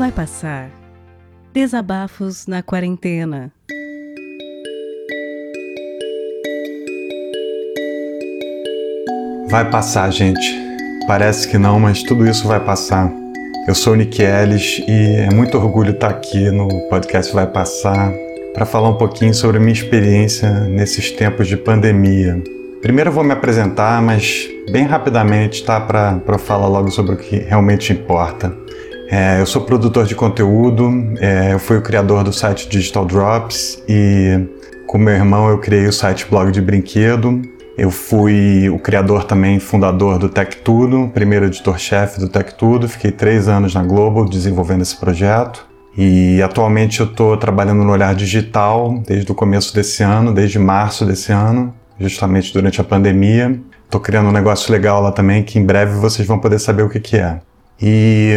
Vai passar. Desabafos na quarentena. Vai passar, gente. Parece que não, mas tudo isso vai passar. Eu sou o Nick Ellis e é muito orgulho estar aqui no podcast Vai Passar para falar um pouquinho sobre a minha experiência nesses tempos de pandemia. Primeiro eu vou me apresentar, mas bem rapidamente, tá? Para falar logo sobre o que realmente importa. É, eu sou produtor de conteúdo, é, eu fui o criador do site Digital Drops e com meu irmão eu criei o site Blog de Brinquedo. Eu fui o criador também, fundador do Tech Tudo, primeiro editor-chefe do Tech Tudo. Fiquei três anos na Globo desenvolvendo esse projeto. E atualmente eu estou trabalhando no Olhar Digital desde o começo desse ano, desde março desse ano, justamente durante a pandemia. Estou criando um negócio legal lá também que em breve vocês vão poder saber o que, que é. E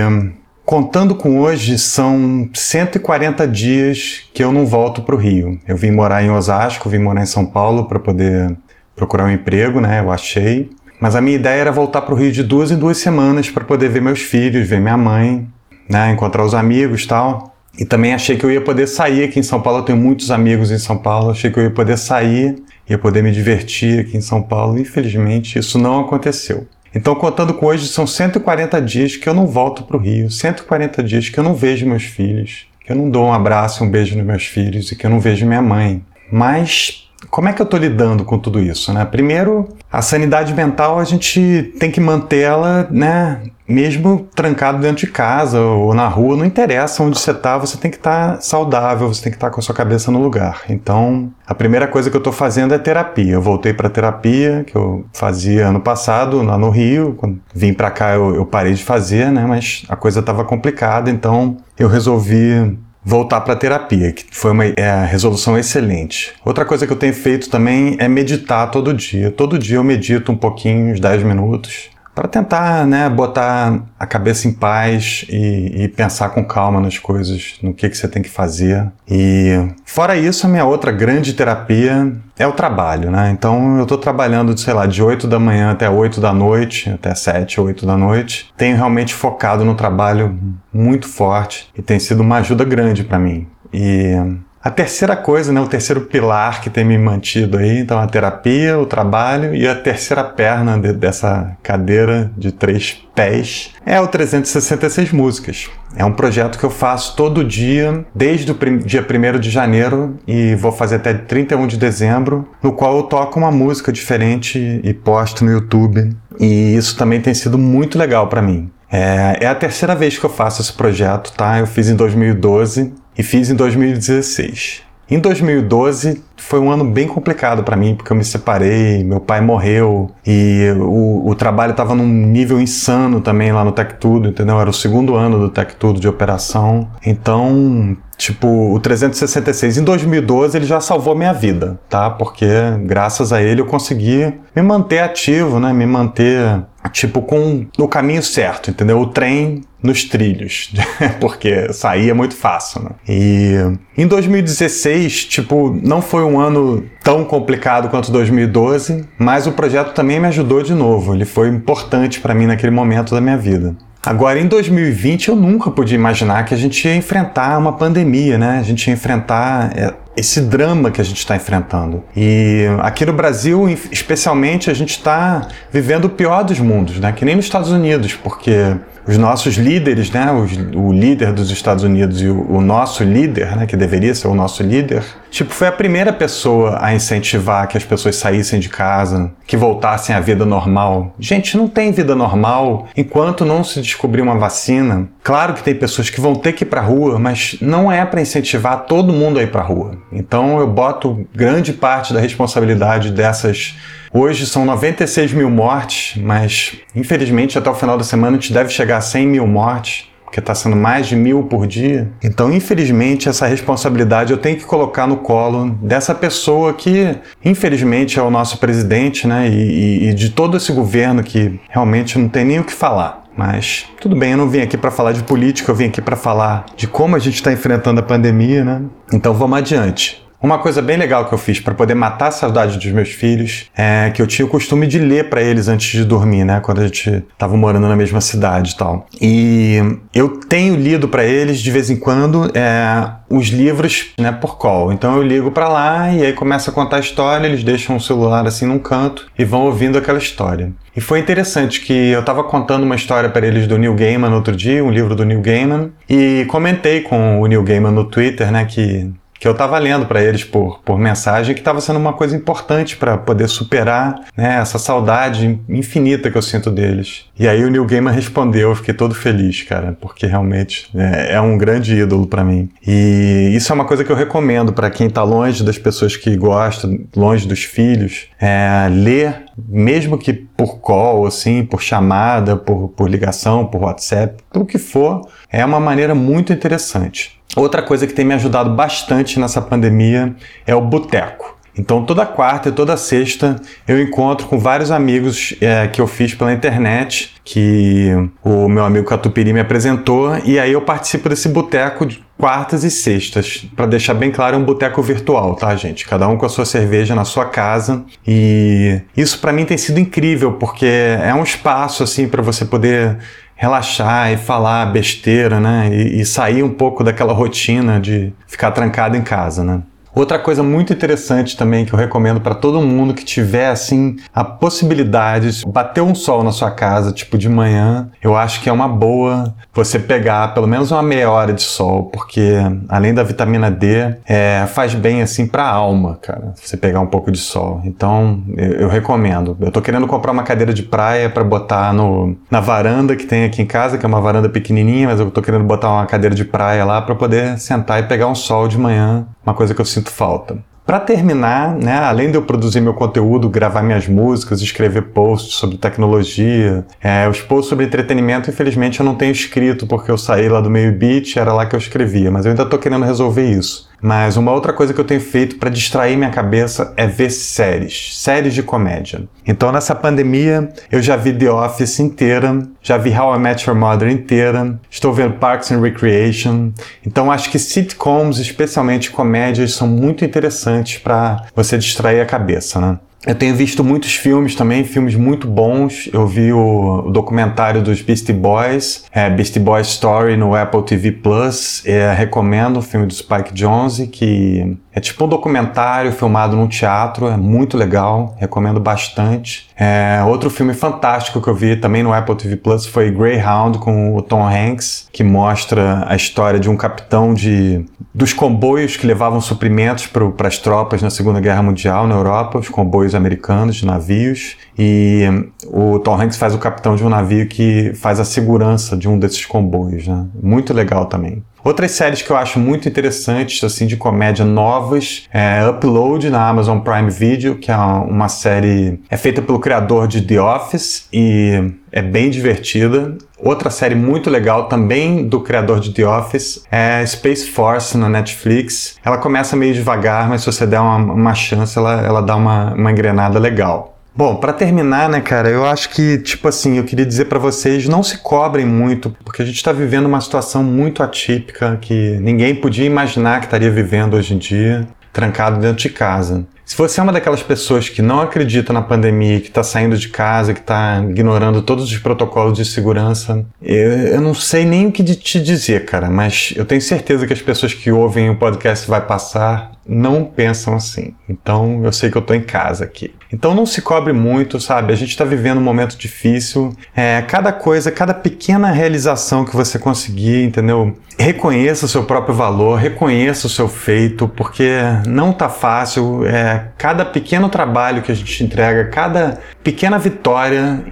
Contando com hoje, são 140 dias que eu não volto para o Rio. Eu vim morar em Osasco, vim morar em São Paulo para poder procurar um emprego, né? Eu achei. Mas a minha ideia era voltar para o Rio de duas em duas semanas para poder ver meus filhos, ver minha mãe, né? Encontrar os amigos tal. E também achei que eu ia poder sair aqui em São Paulo. Eu tenho muitos amigos em São Paulo. Achei que eu ia poder sair, ia poder me divertir aqui em São Paulo. Infelizmente, isso não aconteceu. Então, contando com hoje, são 140 dias que eu não volto para o Rio, 140 dias que eu não vejo meus filhos, que eu não dou um abraço, um beijo nos meus filhos e que eu não vejo minha mãe. Mas como é que eu estou lidando com tudo isso? Né? Primeiro, a sanidade mental a gente tem que mantê-la, né? Mesmo trancado dentro de casa ou na rua, não interessa onde você está, você tem que estar tá saudável, você tem que estar tá com a sua cabeça no lugar. Então, a primeira coisa que eu estou fazendo é terapia. Eu voltei para terapia que eu fazia ano passado lá no Rio. Quando vim para cá eu, eu parei de fazer, né? Mas a coisa estava complicada, então eu resolvi voltar para a terapia, que foi uma é, resolução excelente. Outra coisa que eu tenho feito também é meditar todo dia. Todo dia eu medito um pouquinho, uns 10 minutos para tentar né, botar a cabeça em paz e, e, pensar com calma nas coisas, no que, que você tem que fazer. E fora isso, a minha outra grande terapia é o trabalho, né? Então eu estou trabalhando, sei lá, de 8 da manhã até 8 da noite, até 7, 8 da noite. Tenho realmente focado no trabalho muito forte e tem sido uma ajuda grande para mim. E a terceira coisa, né, o terceiro pilar que tem me mantido aí, então a terapia, o trabalho e a terceira perna de, dessa cadeira de três pés é o 366 Músicas. É um projeto que eu faço todo dia, desde o dia 1 de janeiro e vou fazer até 31 de dezembro, no qual eu toco uma música diferente e posto no YouTube. E isso também tem sido muito legal para mim. É, é, a terceira vez que eu faço esse projeto, tá? Eu fiz em 2012 e fiz em 2016. Em 2012 foi um ano bem complicado para mim, porque eu me separei, meu pai morreu e o, o trabalho estava num nível insano também lá no Tech Tudo, entendeu? Era o segundo ano do Tech Tudo de operação. Então, tipo, o 366 em 2012 ele já salvou minha vida, tá? Porque graças a ele eu consegui me manter ativo, né? Me manter tipo com no caminho certo, entendeu? O trem nos trilhos, porque sair é muito fácil, né? E em 2016, tipo, não foi um ano tão complicado quanto 2012, mas o projeto também me ajudou de novo. Ele foi importante para mim naquele momento da minha vida. Agora, em 2020, eu nunca podia imaginar que a gente ia enfrentar uma pandemia, né? A gente ia enfrentar é, esse drama que a gente está enfrentando. E aqui no Brasil, especialmente, a gente está vivendo o pior dos mundos, né? Que nem nos Estados Unidos, porque os nossos líderes, né, o, o líder dos Estados Unidos e o, o, nosso líder, né, que deveria ser o nosso líder, tipo, foi a primeira pessoa a incentivar que as pessoas saíssem de casa, que voltassem à vida normal. Gente, não tem vida normal enquanto não se descobrir uma vacina. Claro que tem pessoas que vão ter que ir para rua, mas não é para incentivar todo mundo a ir para rua. Então eu boto grande parte da responsabilidade dessas Hoje são 96 mil mortes, mas infelizmente até o final da semana a gente deve chegar a 100 mil mortes porque está sendo mais de mil por dia. Então, infelizmente, essa responsabilidade eu tenho que colocar no colo dessa pessoa que, infelizmente, é o nosso presidente, né? E, e, de todo esse governo que realmente não tem nem o que falar. Mas tudo bem, eu não vim aqui para falar de política, eu vim aqui para falar de como a gente está enfrentando a pandemia, né? Então vamos adiante. Uma coisa bem legal que eu fiz para poder matar a saudade dos meus filhos é que eu tinha o costume de ler para eles antes de dormir, né? Quando a gente tava morando na mesma cidade e tal. E eu tenho lido para eles de vez em quando é, os livros, né, por call. Então eu ligo para lá e aí começa a contar a história, eles deixam o celular assim num canto e vão ouvindo aquela história. E foi interessante que eu estava contando uma história para eles do Neil Gaiman outro dia, um livro do Neil Gaiman, e comentei com o Neil Gaiman no Twitter, né, que que eu estava lendo para eles por, por mensagem, que estava sendo uma coisa importante para poder superar né, essa saudade infinita que eu sinto deles. E aí o Neil Gaiman respondeu, eu fiquei todo feliz, cara, porque realmente é, é um grande ídolo para mim. E isso é uma coisa que eu recomendo para quem está longe das pessoas que gostam, longe dos filhos, é, ler, mesmo que por call, assim, por chamada, por, por ligação, por WhatsApp, pelo que for, é uma maneira muito interessante. Outra coisa que tem me ajudado bastante nessa pandemia é o boteco. Então, toda quarta e toda sexta eu encontro com vários amigos é, que eu fiz pela internet, que o meu amigo Catupiri me apresentou, e aí eu participo desse boteco de quartas e sextas. Para deixar bem claro, é um boteco virtual, tá, gente? Cada um com a sua cerveja na sua casa. E isso para mim tem sido incrível, porque é um espaço assim para você poder relaxar e falar besteira, né? E, e, sair um pouco daquela rotina de ficar trancado em casa, né? Outra coisa muito interessante também que eu recomendo para todo mundo que tiver assim a possibilidade de bater um sol na sua casa, tipo de manhã, eu acho que é uma boa você pegar pelo menos uma meia hora de sol, porque além da vitamina D, é, faz bem assim para a alma, cara, você pegar um pouco de sol. Então eu, eu recomendo. Eu tô querendo comprar uma cadeira de praia para botar no, na varanda que tem aqui em casa, que é uma varanda pequenininha, mas eu tô querendo botar uma cadeira de praia lá para poder sentar e pegar um sol de manhã, uma coisa que eu sinto falta. Para terminar, né, além de eu produzir meu conteúdo, gravar minhas músicas, escrever posts sobre tecnologia, é, os posts sobre entretenimento, infelizmente eu não tenho escrito porque eu saí lá do meio beat, era lá que eu escrevia, mas eu ainda estou querendo resolver isso. Mas uma outra coisa que eu tenho feito para distrair minha cabeça é ver séries, séries de comédia. Então nessa pandemia eu já vi The Office inteira, já vi How I Met Your Mother inteira, estou vendo Parks and Recreation. Então acho que sitcoms, especialmente comédias, são muito interessantes para você distrair a cabeça, né? Eu tenho visto muitos filmes também, filmes muito bons. Eu vi o, documentário dos Beastie Boys, é, Beastie Boys Story no Apple TV Plus. É, recomendo o filme do Spike Jonze, que é tipo um documentário filmado num teatro, é muito legal, recomendo bastante. É, outro filme fantástico que eu vi também no Apple TV Plus foi Greyhound com o Tom Hanks, que mostra a história de um capitão de dos comboios que levavam suprimentos para as tropas na Segunda Guerra Mundial na Europa, os comboios americanos de navios. E o Tom Hanks faz o capitão de um navio que faz a segurança de um desses comboios, né? Muito legal também. Outras séries que eu acho muito interessantes, assim, de comédia novas, é Upload na Amazon Prime Video, que é uma série é feita pelo criador de The Office e é bem divertida. Outra série muito legal também do criador de The Office é Space Force na Netflix. Ela começa meio devagar, mas se você der uma, uma chance, ela, ela dá uma, uma engrenada legal. Bom, para terminar, né, cara, eu acho que, tipo assim, eu queria dizer para vocês, não se cobrem muito, porque a gente está vivendo uma situação muito atípica que ninguém podia imaginar que estaria vivendo hoje em dia, trancado dentro de casa. Se você é uma daquelas pessoas que não acredita na pandemia, que está saindo de casa, que está ignorando todos os protocolos de segurança, eu, eu, não sei nem o que te dizer, cara, mas eu tenho certeza que as pessoas que ouvem o podcast Vai Passar não pensam assim. Então eu sei que eu estou em casa aqui. Então não se cobre muito, sabe? A gente está vivendo um momento difícil. É, cada coisa, cada pequena realização que você conseguir, entendeu? Reconheça o seu próprio valor, reconheça o seu feito, porque não tá fácil. É, cada pequeno trabalho que a gente entrega, cada pequena vitória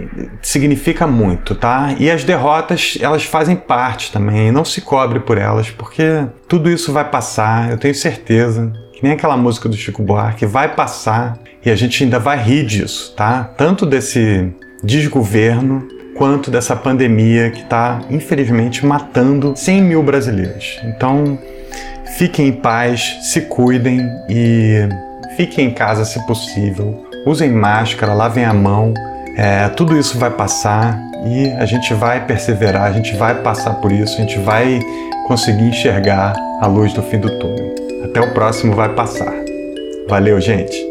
significa muito, tá? E as derrotas, elas fazem parte também. Não se cobre por elas, porque tudo isso vai passar, eu tenho certeza que nem aquela música do Chico Buarque, vai passar e a gente ainda vai rir disso, tá? Tanto desse desgoverno quanto dessa pandemia que está, infelizmente, matando 100 mil brasileiros. Então, fiquem em paz, se cuidem e fiquem em casa se possível. Usem máscara, lavem a mão. É, tudo isso vai passar e a gente vai perseverar, a gente vai passar por isso, a gente vai conseguir enxergar a luz do fim do túnel. Até o próximo vai passar. Valeu, gente!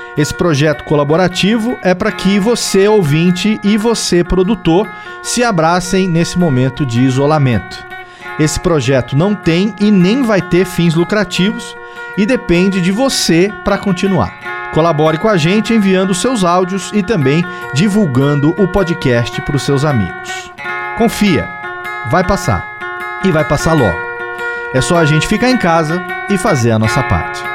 Esse projeto colaborativo é para que você, ouvinte, e você, produtor, se abracem nesse momento de isolamento. Esse projeto não tem e nem vai ter fins lucrativos e depende de você para continuar. Colabore com a gente enviando seus áudios e também divulgando o podcast para os seus amigos. Confia, vai passar e vai passar logo. É só a gente ficar em casa e fazer a nossa parte.